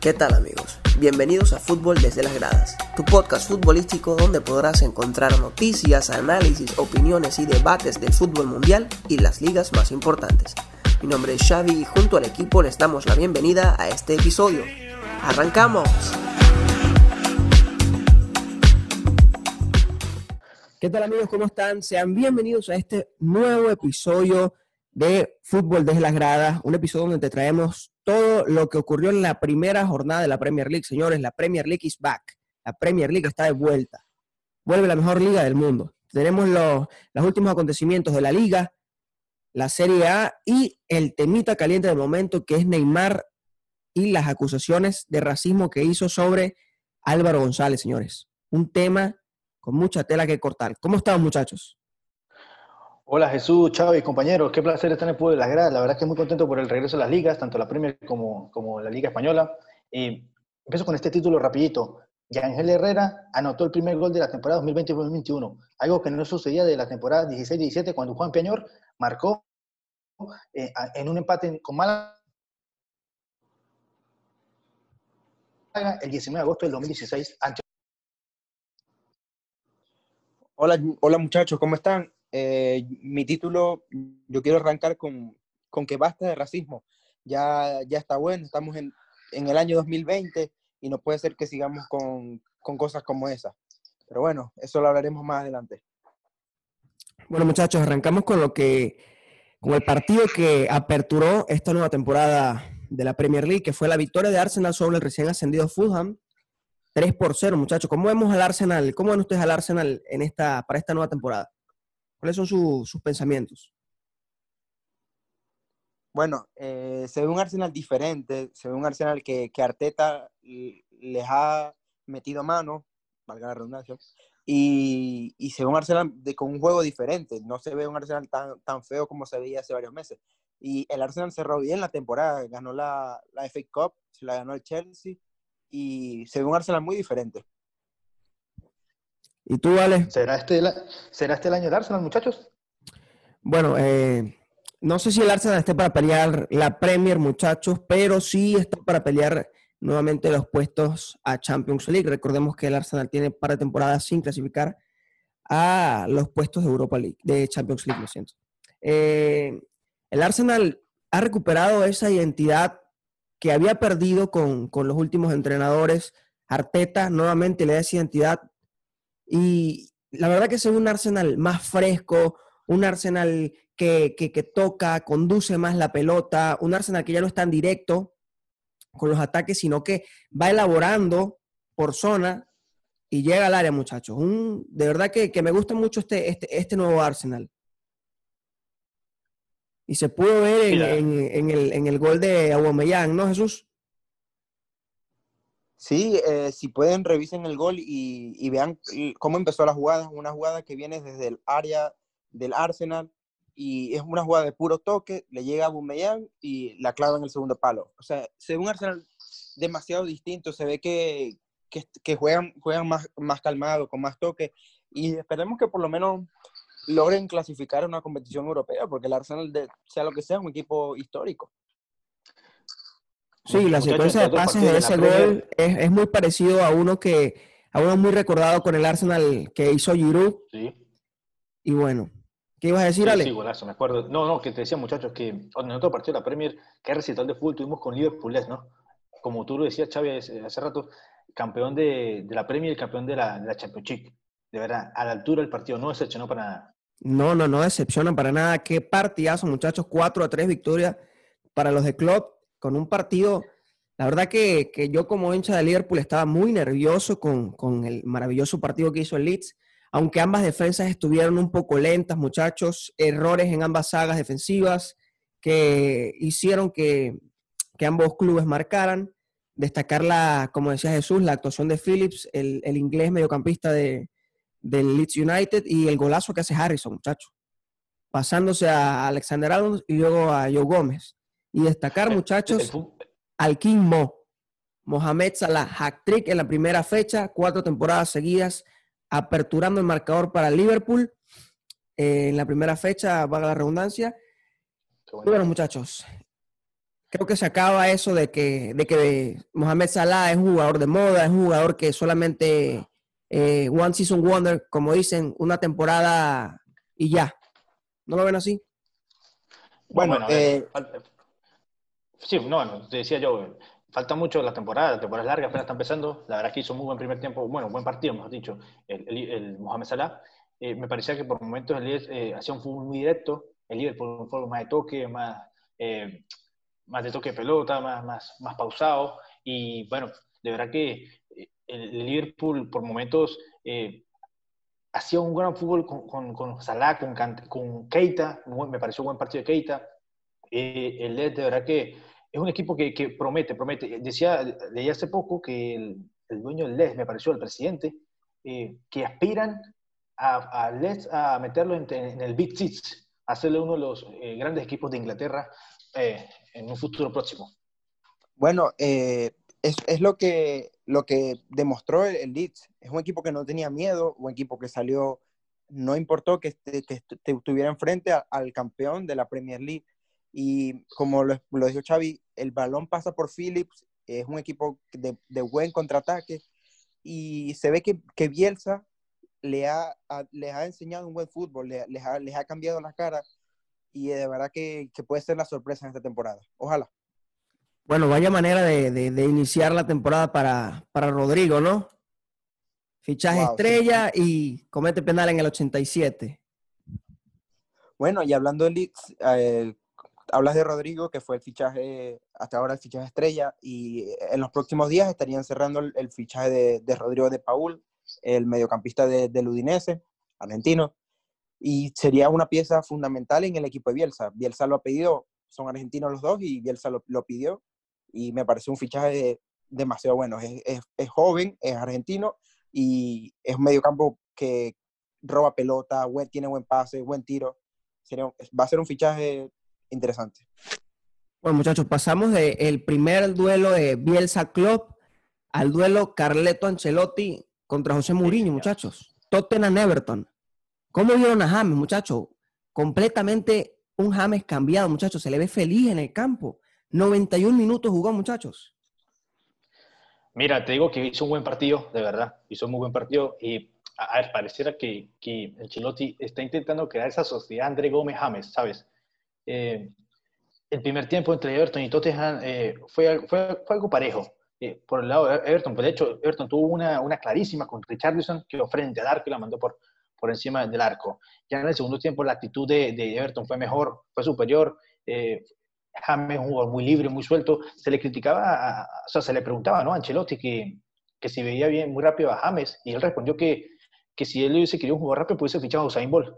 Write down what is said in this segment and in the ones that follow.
¿Qué tal amigos? Bienvenidos a Fútbol desde las gradas, tu podcast futbolístico donde podrás encontrar noticias, análisis, opiniones y debates del fútbol mundial y las ligas más importantes. Mi nombre es Xavi y junto al equipo les damos la bienvenida a este episodio. ¡Arrancamos! ¿Qué tal amigos? ¿Cómo están? Sean bienvenidos a este nuevo episodio de Fútbol desde las gradas, un episodio donde te traemos todo lo que ocurrió en la primera jornada de la Premier League. Señores, la Premier League is back. La Premier League está de vuelta. Vuelve la mejor liga del mundo. Tenemos los, los últimos acontecimientos de la liga, la Serie A y el temita caliente del momento que es Neymar y las acusaciones de racismo que hizo sobre Álvaro González, señores. Un tema con mucha tela que cortar. ¿Cómo están, muchachos? Hola Jesús, Chávez, compañeros, qué placer estar en el Pueblo de las Gradas. La verdad que muy contento por el regreso de las ligas, tanto la Premier como, como la Liga Española. Eh, empiezo con este título rapidito. Yangel Herrera anotó el primer gol de la temporada 2020-2021, algo que no sucedía de la temporada 16-17 cuando Juan Peñor marcó eh, en un empate con Málaga el 19 de agosto del 2016 ante Hola, hola muchachos, ¿cómo están? Eh, mi título, yo quiero arrancar con, con, que basta de racismo. Ya, ya está bueno, estamos en, en, el año 2020 y no puede ser que sigamos con, con cosas como esa. Pero bueno, eso lo hablaremos más adelante. Bueno, muchachos, arrancamos con lo que, con el partido que aperturó esta nueva temporada de la Premier League, que fue la victoria de Arsenal sobre el recién ascendido Fulham. 3 por 0, muchachos. ¿Cómo vemos al Arsenal? ¿Cómo ven ustedes al Arsenal en esta, para esta nueva temporada? ¿Cuáles son su, sus pensamientos? Bueno, eh, se ve un Arsenal diferente, se ve un Arsenal que, que Arteta les ha metido mano, valga la redundancia, y, y, se ve un Arsenal de, con un juego diferente, no se ve un Arsenal tan, tan feo como se veía hace varios meses. Y el Arsenal cerró bien la temporada, ganó la, la FA Cup, se la ganó el Chelsea, y se ve un Arsenal muy diferente. ¿Y tú, Vale? ¿Será este, la, ¿Será este el año del Arsenal, muchachos? Bueno, eh, no sé si el Arsenal esté para pelear la Premier, muchachos, pero sí está para pelear nuevamente los puestos a Champions League. Recordemos que el Arsenal tiene para temporadas sin clasificar a los puestos de Europa League, de Champions League, lo siento. Eh, el Arsenal ha recuperado esa identidad que había perdido con, con los últimos entrenadores. Arteta nuevamente le da esa identidad y la verdad que es un Arsenal más fresco, un Arsenal que, que, que, toca, conduce más la pelota, un Arsenal que ya no es tan directo con los ataques, sino que va elaborando por zona y llega al área, muchachos. Un, de verdad que, que me gusta mucho este, este, este, nuevo Arsenal. Y se pudo ver en, en, en, el, en el gol de Aubameyang, ¿no, Jesús? Sí, eh, si pueden, revisen el gol y, vean cómo empezó la jugada. Una jugada que viene desde el área del Arsenal y es una jugada de puro toque, le llega a Bumeyang y la clava en el segundo palo. O sea, se ve un Arsenal demasiado distinto, se ve que, que, que juegan, juegan más, más calmado, con más toque y esperemos que por lo menos logren clasificar a una competición europea, porque el Arsenal, de, sea lo que sea, es un equipo histórico. Sí, la secuencia de pases de ese gol es, es, muy parecido a uno que a uno muy recordado con el Arsenal que hizo Giroud. Sí. Y bueno, ¿qué ibas a decir, Ale? Sí, golazo, me acuerdo. No, no, que te decía, muchachos, que en otro partido de la Premier, ¿qué recital de fútbol tuvimos con Liverpool, ¿no? Como tú lo decías, Xavi, hace rato, campeón de, de la Premier y campeón de la, de la Championship. De verdad, a la altura del partido no decepcionó para nada. No, no, no decepciona para nada. Qué partidazo, muchachos. 4 a 3 victorias para los de Klopp con un partido, la verdad que, que, yo como hincha de Liverpool estaba muy nervioso con, el maravilloso partido que hizo el Leeds, aunque ambas defensas estuvieron un poco lentas, muchachos, errores en ambas sagas defensivas que hicieron que, ambos clubes marcaran. Destacar la, como decía Jesús, la actuación de Phillips, el, inglés mediocampista de, del Leeds United y el golazo que hace Harrison, muchachos. Pasándose a Alexander Adams y luego a Joe Gómez. Y destacar, muchachos, al King Mo. Mohamed Salah, hat-trick en la primera fecha, cuatro temporadas seguidas, aperturando el marcador para Liverpool. Eh, en la primera fecha, valga la redundancia. Bueno. Y bueno, muchachos, creo que se acaba eso de que, de que Mohamed Salah es un jugador de moda, es un jugador que solamente eh, one season wonder, como dicen, una temporada y ya. ¿No lo ven así? Bueno, eh, sí, no, te decía yo, falta mucho la temporada, la temporada es larga, apenas está empezando. La verdad es que hizo muy buen primer tiempo, bueno, buen partido, mejor dicho, el, Mohamed Salah. Eh, me parecía que por momentos el líder hacía un fútbol muy directo, el líder por un fútbol más de toque, más, más de toque de pelota, más, más, más pausado. Y bueno, de verdad que eh, el Liverpool por momentos eh, hacía un gran fútbol con, con, con Salah, con, con Keita, me pareció un buen partido de Keita. Eh, el LED, de verdad que es un equipo que, promete, promete. Decía, leí hace poco que el, el dueño del LED, me pareció el presidente, que aspiran a, a a meterlo en, el Big Six, hacerle uno de los grandes equipos de Inglaterra en un futuro próximo. Bueno, eh, es, lo, que, lo que demostró el, Leeds. Es un equipo que no tenía miedo, un equipo que salió, no importó que, que estuviera enfrente al campeón de la Premier League. Y como lo, lo, dijo Xavi, el balón pasa por Phillips, es un equipo de, de buen contraataque y se ve que, que Bielsa le ha, les ha enseñado un buen fútbol, les, ha, les ha cambiado la cara y de verdad que, que, puede ser la sorpresa en esta temporada. Ojalá. Bueno, vaya manera de, de, iniciar la temporada para, para, Rodrigo, ¿no? Fichaje estrella y comete penal en el 87. Bueno, y hablando de Leeds, eh, hablas de Rodrigo, que fue el fichaje, hasta ahora el fichaje estrella, y en los próximos días estarían cerrando el, fichaje de, Rodrigo de Paul, el mediocampista de, del Udinese, argentino, y sería una pieza fundamental en el equipo de Bielsa. Bielsa lo ha pedido, son argentinos los dos y Bielsa lo, pidió y me parece un fichaje demasiado bueno. Es, es, joven, es argentino y es un mediocampo que roba pelota, tiene buen pase, buen tiro. Sería, va a ser un fichaje interesante. Bueno, muchachos, pasamos del el primer duelo de Bielsa Club al duelo Carleto Ancelotti contra José Mourinho, muchachos. Tottenham Everton. ¿Cómo vieron a James, muchachos? Completamente un James cambiado, muchachos. Se le ve feliz en el campo. 91 minutos jugó, muchachos. Mira, te digo que hizo un buen partido, de verdad. Hizo un muy buen partido. Y a, ver, pareciera que, que el Chilotti está intentando crear esa sociedad André Gómez-James, ¿sabes? Eh, el primer tiempo entre Everton y Tottenham eh, fue, fue, algo parejo. Eh, por el lado de Everton, pues de hecho, Everton tuvo una, clarísima con Richardson que frente al arco y la mandó por, encima del arco. Ya en el segundo tiempo la actitud de, Everton fue mejor, fue superior. Eh, James un muy libre, muy suelto. Se le criticaba, o sea, se le preguntaba ¿no? a Ancelotti que, si veía bien muy rápido a James y él respondió que, si él hubiese querido un jugador rápido, pudiese fichar a Usain Bolt.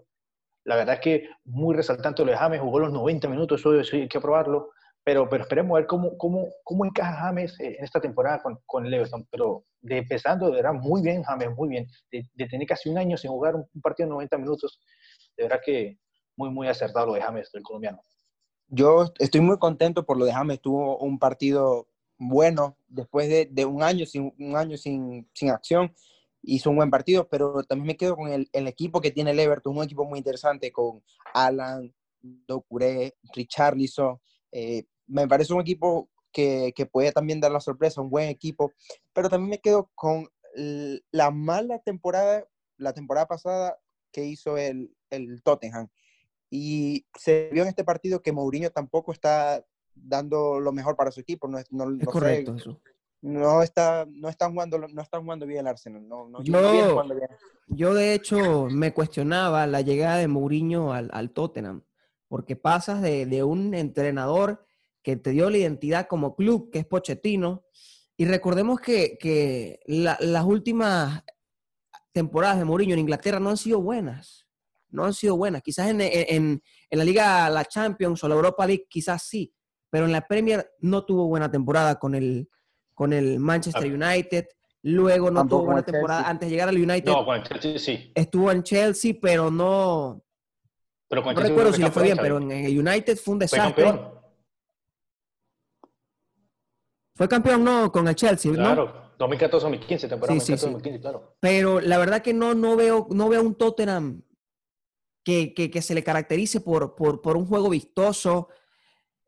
La verdad es que muy resaltante lo de James, jugó los 90 minutos, eso, hay que probarlo. Pero, pero esperemos ver cómo, cómo, cómo encaja James en esta temporada con, con el Everton. Pero de empezando, de verdad, muy bien James, muy bien. De, tener casi un año sin jugar un, partido de 90 minutos, de verdad que muy, muy acertado lo de James, el colombiano. Yo estoy muy contento por lo de James. Tuvo un partido bueno después de, de un año, sin, un año sin, sin, acción. Hizo un buen partido, pero también me quedo con el, el, equipo que tiene el Everton, un equipo muy interesante con Alan, Docuré, Richarlison, eh, me parece un equipo que, que, puede también dar la sorpresa, un buen equipo, pero también me quedo con la mala temporada, la temporada pasada que hizo el, el Tottenham. Y se vio en este partido que Mourinho tampoco está dando lo mejor para su equipo. No, no, es correcto eso. No está, no están jugando, no están jugando bien el Arsenal. No, no, yo, bien. yo, de hecho, me cuestionaba la llegada de Mourinho al, al Tottenham, porque pasas de, de un entrenador que te dio la identidad como club, que es Pochettino. Y recordemos que, que la, las últimas temporadas de Mourinho en Inglaterra no han sido buenas. No han sido buenas. Quizás en, en, en, la Liga, la Champions o la Europa League, quizás sí. Pero en la Premier no tuvo buena temporada con el, con el Manchester United. Luego no tuvo buena temporada. Antes de llegar al United. No, con el Chelsea sí. Estuvo en Chelsea, pero no. Pero con no recuerdo si le fue bien, pero en el United fue un desastre. Fue campeón, no, con el Chelsea, ¿no? Claro, 2014-2015, temporada sí, sí, 2015, claro. Pero la verdad que no, no veo, no veo un Tottenham que, que, que se le caracterice por, por, por, un juego vistoso.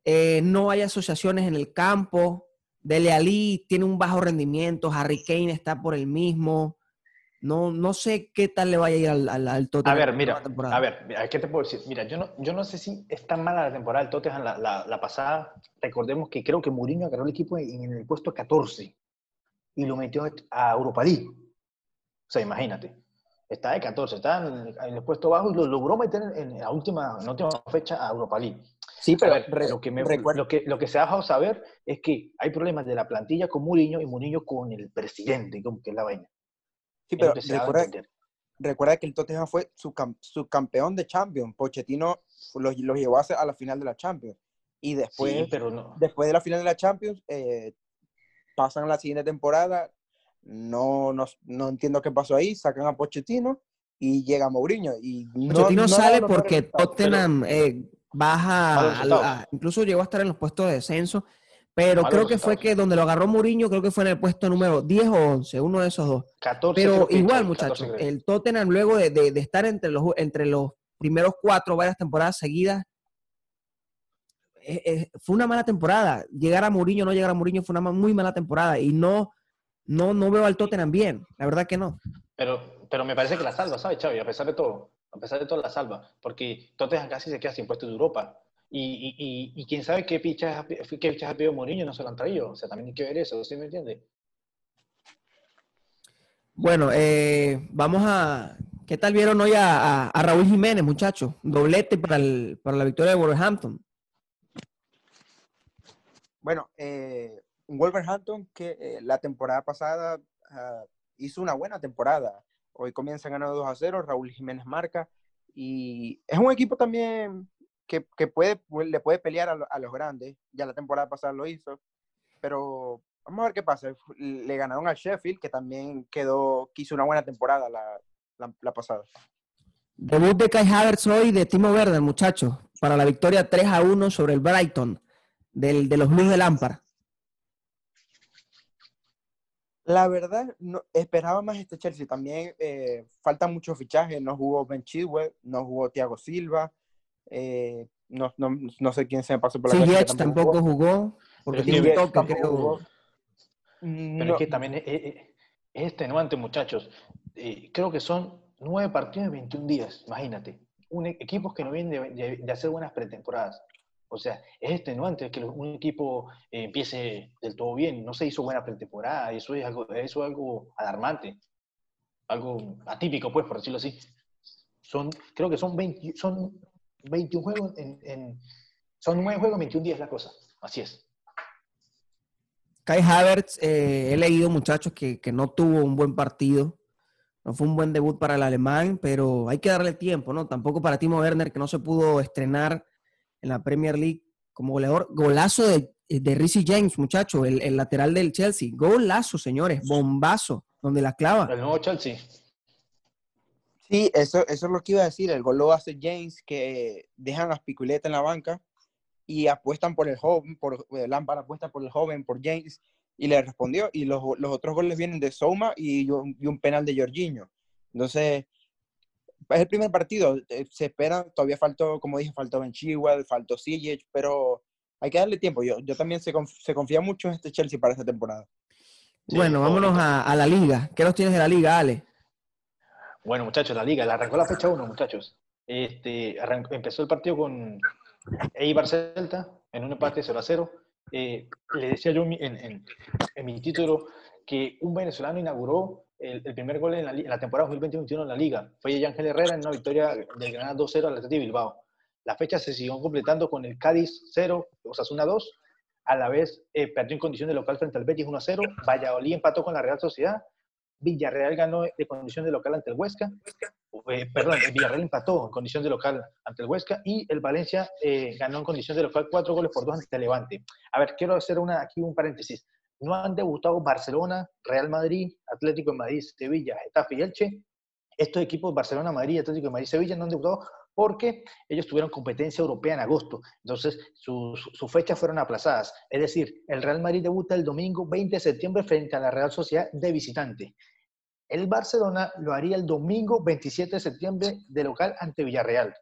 eh, no hay asociaciones en el campo. Dele Ali tiene un bajo rendimiento, Harry Kane está por el mismo. No, no sé qué tal le vaya a ir al, al, al Tottenham. A ver, mira, a ver, ¿qué te puedo decir? Mira, yo no, yo no sé si es tan mala la temporada del Tottenham la, la, la pasada. Recordemos que creo que Mourinho agarró el equipo en, el puesto 14 y lo metió a Europa League. O sea, imagínate. Está de 14, está en, el puesto bajo y lo logró meter en, la última, en última fecha a Europa League. Sí, pero lo, que me, lo, que, lo que se ha dejado saber es que hay problemas de la plantilla con Mourinho y Mourinho con el presidente, como que es la vaina. Sí, pero recuerda, que el Tottenham fue subcampeón de Champions. Pochettino los, llevó a, la final de la Champions. Y después, pero después de la final de la Champions, eh, pasan la siguiente temporada. No, no, no, entiendo qué pasó ahí. Sacan a Pochettino y llega Mourinho. Y Pochettino sale porque Tottenham eh, baja, incluso llegó a estar en los puestos de descenso pero creo que fue que donde lo agarró Mourinho, creo que fue en el puesto número 10 o 11, uno de esos dos. 14, Pero igual, muchachos, el Tottenham luego de, de, estar entre los, entre los primeros cuatro varias temporadas seguidas, eh, eh, fue una mala temporada. Llegar a Mourinho, no llegar a Mourinho, fue una muy mala temporada. Y no, no, no veo al Tottenham bien, la verdad que no. Pero, pero me parece que la salva, ¿sabes, Xavi? A pesar de todo, a pesar de todo la salva. Porque Tottenham casi se queda sin puesto de Europa. Y, y, quién sabe qué pichas, qué pichas ha pedido Mourinho no se lo han traído. O sea, también hay que ver eso, ¿sí me entiende? Bueno, eh, vamos a... ¿Qué tal vieron hoy a, a, Raúl Jiménez, muchachos? Doblete para, el, para la victoria de Wolverhampton. Bueno, eh, Wolverhampton que eh, la temporada pasada ah, hizo una buena temporada. Hoy comienza ganando 2 a 0, Raúl Jiménez marca. Y es un equipo también que, que puede, le puede pelear a, los grandes. Ya la temporada pasada lo hizo. Pero vamos a ver qué pasa. Le ganaron al Sheffield, que también quedó, que hizo una buena temporada la, la, pasada. Debut de Kai Havertz hoy de Timo Werner, muchachos, para la victoria 3 a 1 sobre el Brighton del, de los Blues de Lampard. La verdad, no, esperaba más este Chelsea. También eh, faltan muchos fichajes. No jugó Ben Chilwell, no jugó Thiago Silva, eh, no, no, no, sé quién se me pasó por la sí, tampoco jugó. porque tiene un toque, creo. Pero es que también es, es, extenuante, muchachos. Eh, creo que son nueve partidos en 21 días, imagínate. Un, e, equipos que no vienen de, hacer buenas pretemporadas. O sea, es extenuante que un equipo eh, empiece del todo bien. No se hizo buena pretemporada. Eso es algo, eso es algo alarmante. Algo atípico, pues, por decirlo así. Son, creo que son, 20, son 21 juegos en, son 9 juegos, 21 días la cosa. Así es. Kai Havertz, eh, he leído muchachos que, no tuvo un buen partido. No fue un buen debut para el alemán, pero hay que darle tiempo, ¿no? Tampoco para Timo Werner, que no se pudo estrenar en la Premier League como goleador. Golazo de, de Rizzy James, muchacho, el, el, lateral del Chelsea. Golazo, señores. Bombazo, donde la clava. El nuevo Chelsea. Sí, eso, eso es lo que iba a decir. El gol lo hace James, que dejan a Spiculeta en la banca y apuestan por el joven, por eh, Lampard apuesta por el joven, por James, y le respondió. Y los, otros goles vienen de Souma y, un penal de Jorginho. Entonces, es el primer partido. Eh, se espera, todavía faltó, como dije, faltó Ben Chilwell, faltó Sijic, pero hay que darle tiempo. Yo, yo también se, se confía mucho en este Chelsea para esta temporada. bueno, vámonos a, a, la liga. ¿Qué nos tienes de la liga, Ale? Bueno, muchachos, la liga, la arrancó la fecha 1, muchachos. Este, empezó el partido con Eibar Celta en un empate 0 a 0. Eh, le decía yo en, mi título que un venezolano inauguró el, primer gol en la, temporada 2021 en la liga. Fue Ángel Herrera en una victoria del Granada 2-0 al Atlético Bilbao. La fecha se siguió completando con el Cádiz 0, Osasuna 2. A la vez eh, perdió en condición de local frente al Betis 1-0. Valladolid empató con la Real Sociedad Villarreal ganó de condición de local ante el Huesca, eh, perdón, el Villarreal empató en condición de local ante el Huesca y el Valencia eh, ganó en condición de local cuatro goles por dos ante el Levante. A ver, quiero hacer una, aquí un paréntesis. No han debutado Barcelona, Real Madrid, Atlético de Madrid, Sevilla, Getafe y Elche. Estos equipos, Barcelona, Madrid, Atlético de Madrid, Sevilla, no han debutado porque ellos tuvieron competencia europea en agosto. Entonces, sus, fechas fueron aplazadas. Es decir, el Real Madrid debuta el domingo 20 de septiembre frente a la Real Sociedad de visitante. El Barcelona lo haría el domingo 27 de septiembre de local ante Villarreal.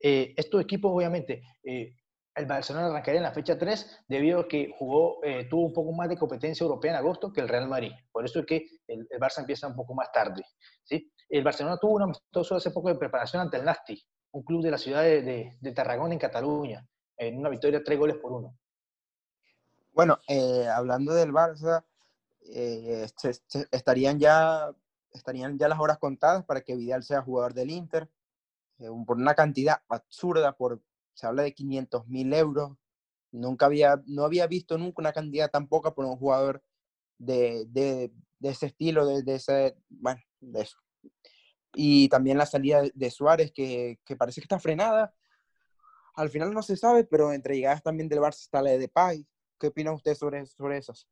Eh, estos equipos, obviamente, eh, el Barcelona arrancaría en la fecha 3 debido a que jugó, eh, tuvo un poco más de competencia europea en agosto que el Real Madrid. Por eso es que el, Barça empieza un poco más tarde. ¿sí? El Barcelona tuvo un amistoso hace poco de preparación ante el Nasti, un club de la ciudad de, Tarragona, en Cataluña, en una victoria tres goles por uno. Bueno, eh, hablando del Barça, eh, estarían, ya, estarían ya las horas contadas para que Vidal sea jugador del Inter, por una cantidad absurda, por se habla de 500 mil euros. Nunca había, no había visto nunca una cantidad tan poca por un jugador de, de, de ese estilo, de, de, ese, bueno, de eso. Y también la salida de Suárez, que, que, parece que está frenada. Al final no se sabe, pero entre llegadas también del Barça está la de Depay. ¿Qué opina usted sobre, sobre esas?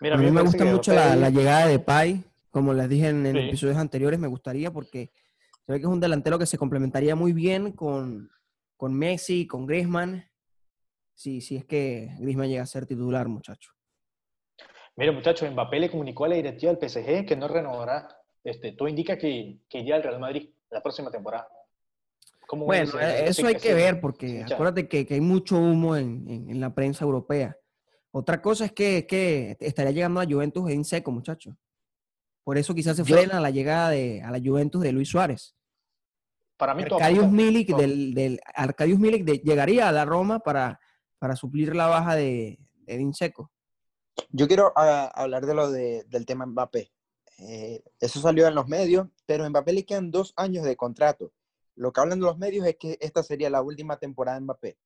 Mira, a mí me, gusta mucho la, la, llegada de Depay. Como les dije en, episodios anteriores, me gustaría porque se ve que es un delantero que se complementaría muy bien con, con Messi, con Griezmann, si, sí, es que Griezmann llega a ser titular, muchacho. Mira, muchachos, Mbappé le comunicó a la directiva del PSG que no renovará. Este, todo indica que, que iría al Real Madrid la próxima temporada. bueno, eso hay que ver porque acuérdate que, que, hay mucho humo en, en, la prensa europea. Otra cosa es que, que estaría llegando a Juventus en seco, muchachos. Por eso quizás se frena la llegada de, a la Juventus de Luis Suárez. Para mí Arcadius Milik, del, del, Arcadius Milik llegaría a la Roma para, para suplir la baja de, de Dinseco. Yo quiero ah, hablar de lo de, del tema Mbappé. Eh, eso salió en los medios, pero a Mbappé le quedan dos años de contrato. Lo que hablan de los medios es que esta sería la última temporada de Mbappé.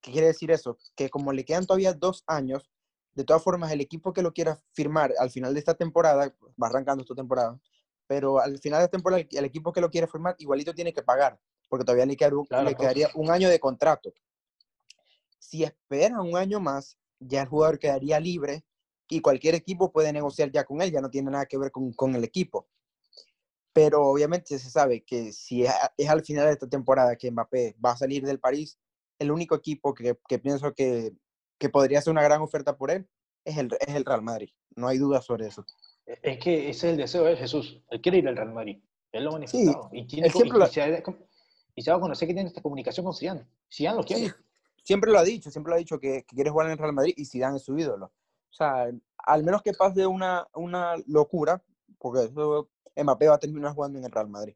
¿Qué quiere decir eso? Que como le quedan todavía dos años, de todas formas, el equipo que lo quiera firmar al final de esta temporada, va arrancando esta temporada, pero al final de temporada el, equipo que lo quiere formar igualito tiene que pagar, porque todavía le, quedaría un año de contrato. Si esperan un año más, ya el jugador quedaría libre y cualquier equipo puede negociar ya con él, ya no tiene nada que ver con, el equipo. Pero obviamente se sabe que si es, al final de esta temporada que Mbappé va a salir del París, el único equipo que, pienso que, podría ser una gran oferta por él es el, es el Real Madrid. No hay duda sobre eso. Es que ese es el deseo de Jesús. Él quiere ir al Real Madrid. Él lo ha manifestado. y, tiene, y, se va a conocer que tiene esta comunicación con Zidane. Zidane lo quiere. siempre lo ha dicho. Siempre lo ha dicho que, quiere jugar en el Real Madrid y Zidane es su ídolo. O sea, al menos que pase una, una locura, porque eso, Mbappé va a terminar jugando en el Real Madrid.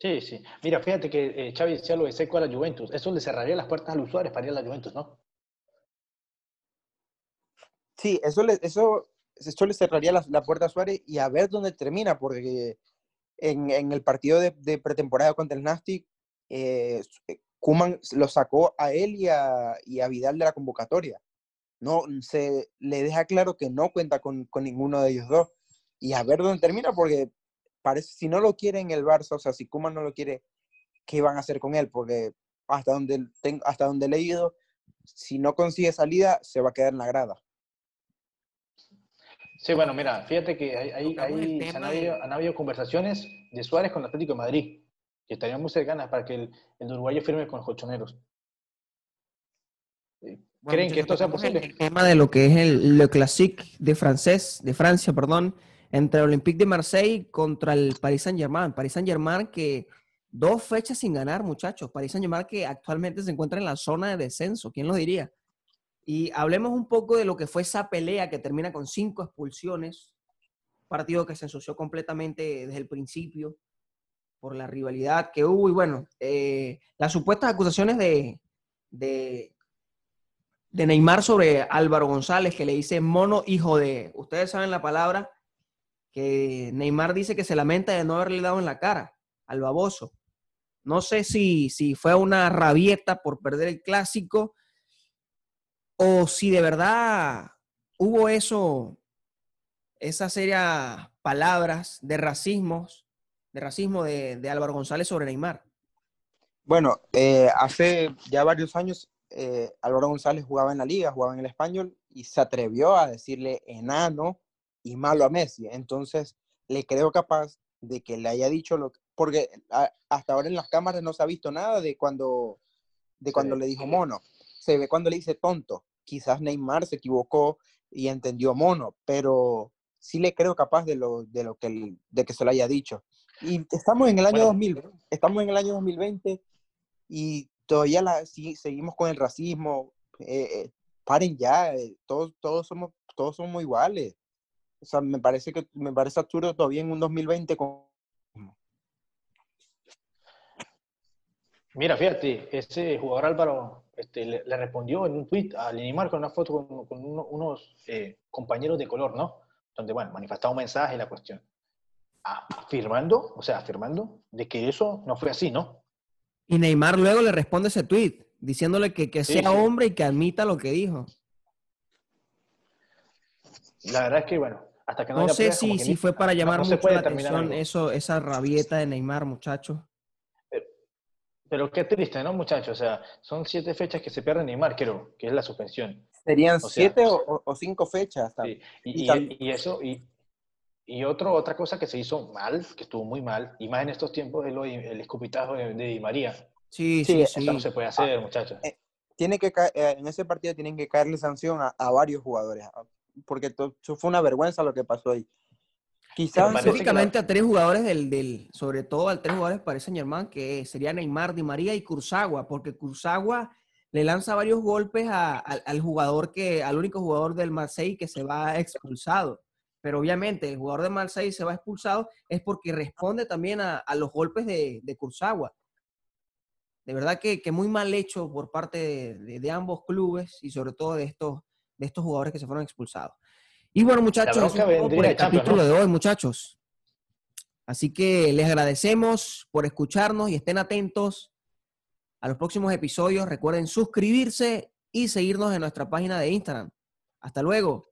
Sí, sí. Mira, fíjate que eh, Xavi decía lo de seco a la Juventus. Eso le cerraría las puertas al usuario para ir a la Juventus, ¿no? Sí, eso, le, eso esto le cerraría la, puerta a Suárez y a ver dónde termina, porque en, en el partido de, pretemporada contra el Nastic, eh, Kuman lo sacó a él y a, y a, Vidal de la convocatoria. No, se le deja claro que no cuenta con, con, ninguno de ellos dos. Y a ver dónde termina, porque parece, si no lo quiere en el Barça, o sea, si Kuman no lo quiere, ¿qué van a hacer con él? Porque hasta donde, tengo, hasta donde he leído, si no consigue salida, se va a quedar en la grada. Sí, bueno, mira, fíjate que hay, han, habido, conversaciones de Suárez con el Atlético de Madrid, que estarían muy cercanas para que el, el uruguayo firme con los colchoneros. ¿Creen que esto sea posible? El tema de lo que es el Le Classique de francés, de Francia, perdón, entre el Olympique de Marseille contra el Paris Saint-Germain. Paris Saint-Germain que dos fechas sin ganar, muchachos. Paris Saint-Germain que actualmente se encuentra en la zona de descenso. ¿Quién lo diría? Y hablemos un poco de lo que fue esa pelea que termina con cinco expulsiones, partido que se ensució completamente desde el principio por la rivalidad que hubo y bueno, eh, las supuestas acusaciones de, de, de, Neymar sobre Álvaro González, que le dice mono hijo de, ustedes saben la palabra, que Neymar dice que se lamenta de no haberle dado en la cara al baboso. No sé si, si fue una rabieta por perder el clásico o si de verdad hubo eso, esas serias palabras de racismo, de racismo de, Álvaro González sobre Neymar. Bueno, eh, hace ya varios años eh, Álvaro González jugaba en la liga, jugaba en el español y se atrevió a decirle enano y malo a Messi. Entonces, le creo capaz de que le haya dicho lo que, porque hasta ahora en las cámaras no se ha visto nada de cuando, de cuando le dijo mono se ve cuando le dice tonto. Quizás Neymar se equivocó y entendió mono, pero sí le creo capaz de lo, de lo que, de que se lo haya dicho. Y estamos en el año 2000, estamos en el año 2020 y todavía la, sí, seguimos con el racismo. Eh, eh, paren ya, eh, todos, todos, somos, todos somos iguales. O sea, me parece que me parece absurdo todavía en un 2020 con... Mira, fíjate, ese jugador Álvaro este, le, respondió en un tweet a Linimar con una foto con, unos compañeros de color, ¿no? Donde, bueno, manifestaba un mensaje la cuestión. Afirmando, o sea, afirmando de que eso no fue así, ¿no? Y Neymar luego le responde ese tweet diciéndole que, que sea hombre y que admita lo que dijo. La verdad es que, bueno, hasta que no, no sé si, si fue para llamar mucho la atención eso, esa rabieta de Neymar, muchachos. Pero, qué triste, ¿no, muchachos? O sea, son siete fechas que se pierde Neymar, creo, que es la suspensión. Serían siete o, cinco fechas. Sí. Y, y, eso, y, y otro, otra cosa que se hizo mal, que estuvo muy mal, y más en estos tiempos, es el escupitajo de, Di María. Sí, sí, sí. Eso no se puede hacer, muchachos. Eh, tiene que eh, en ese partido tienen que caerle sanción a, varios jugadores, porque eso fue una vergüenza lo que pasó ahí. Quizás específicamente a tres jugadores del, del, sobre todo a tres jugadores para Saint Germain, que sería Neymar, Di María y Cursagua, porque Cursagua le lanza varios golpes al jugador que, al único jugador del Marseille que se va expulsado. Pero obviamente el jugador de Marseille se va expulsado es porque responde también a, los golpes de, de De verdad que, muy mal hecho por parte de, ambos clubes y sobre todo de estos, de estos jugadores que se fueron expulsados. Y bueno, muchachos, por el capítulo de hoy, muchachos. Así que les agradecemos por escucharnos y estén atentos a los próximos episodios. Recuerden suscribirse y seguirnos en nuestra página de Instagram. Hasta luego.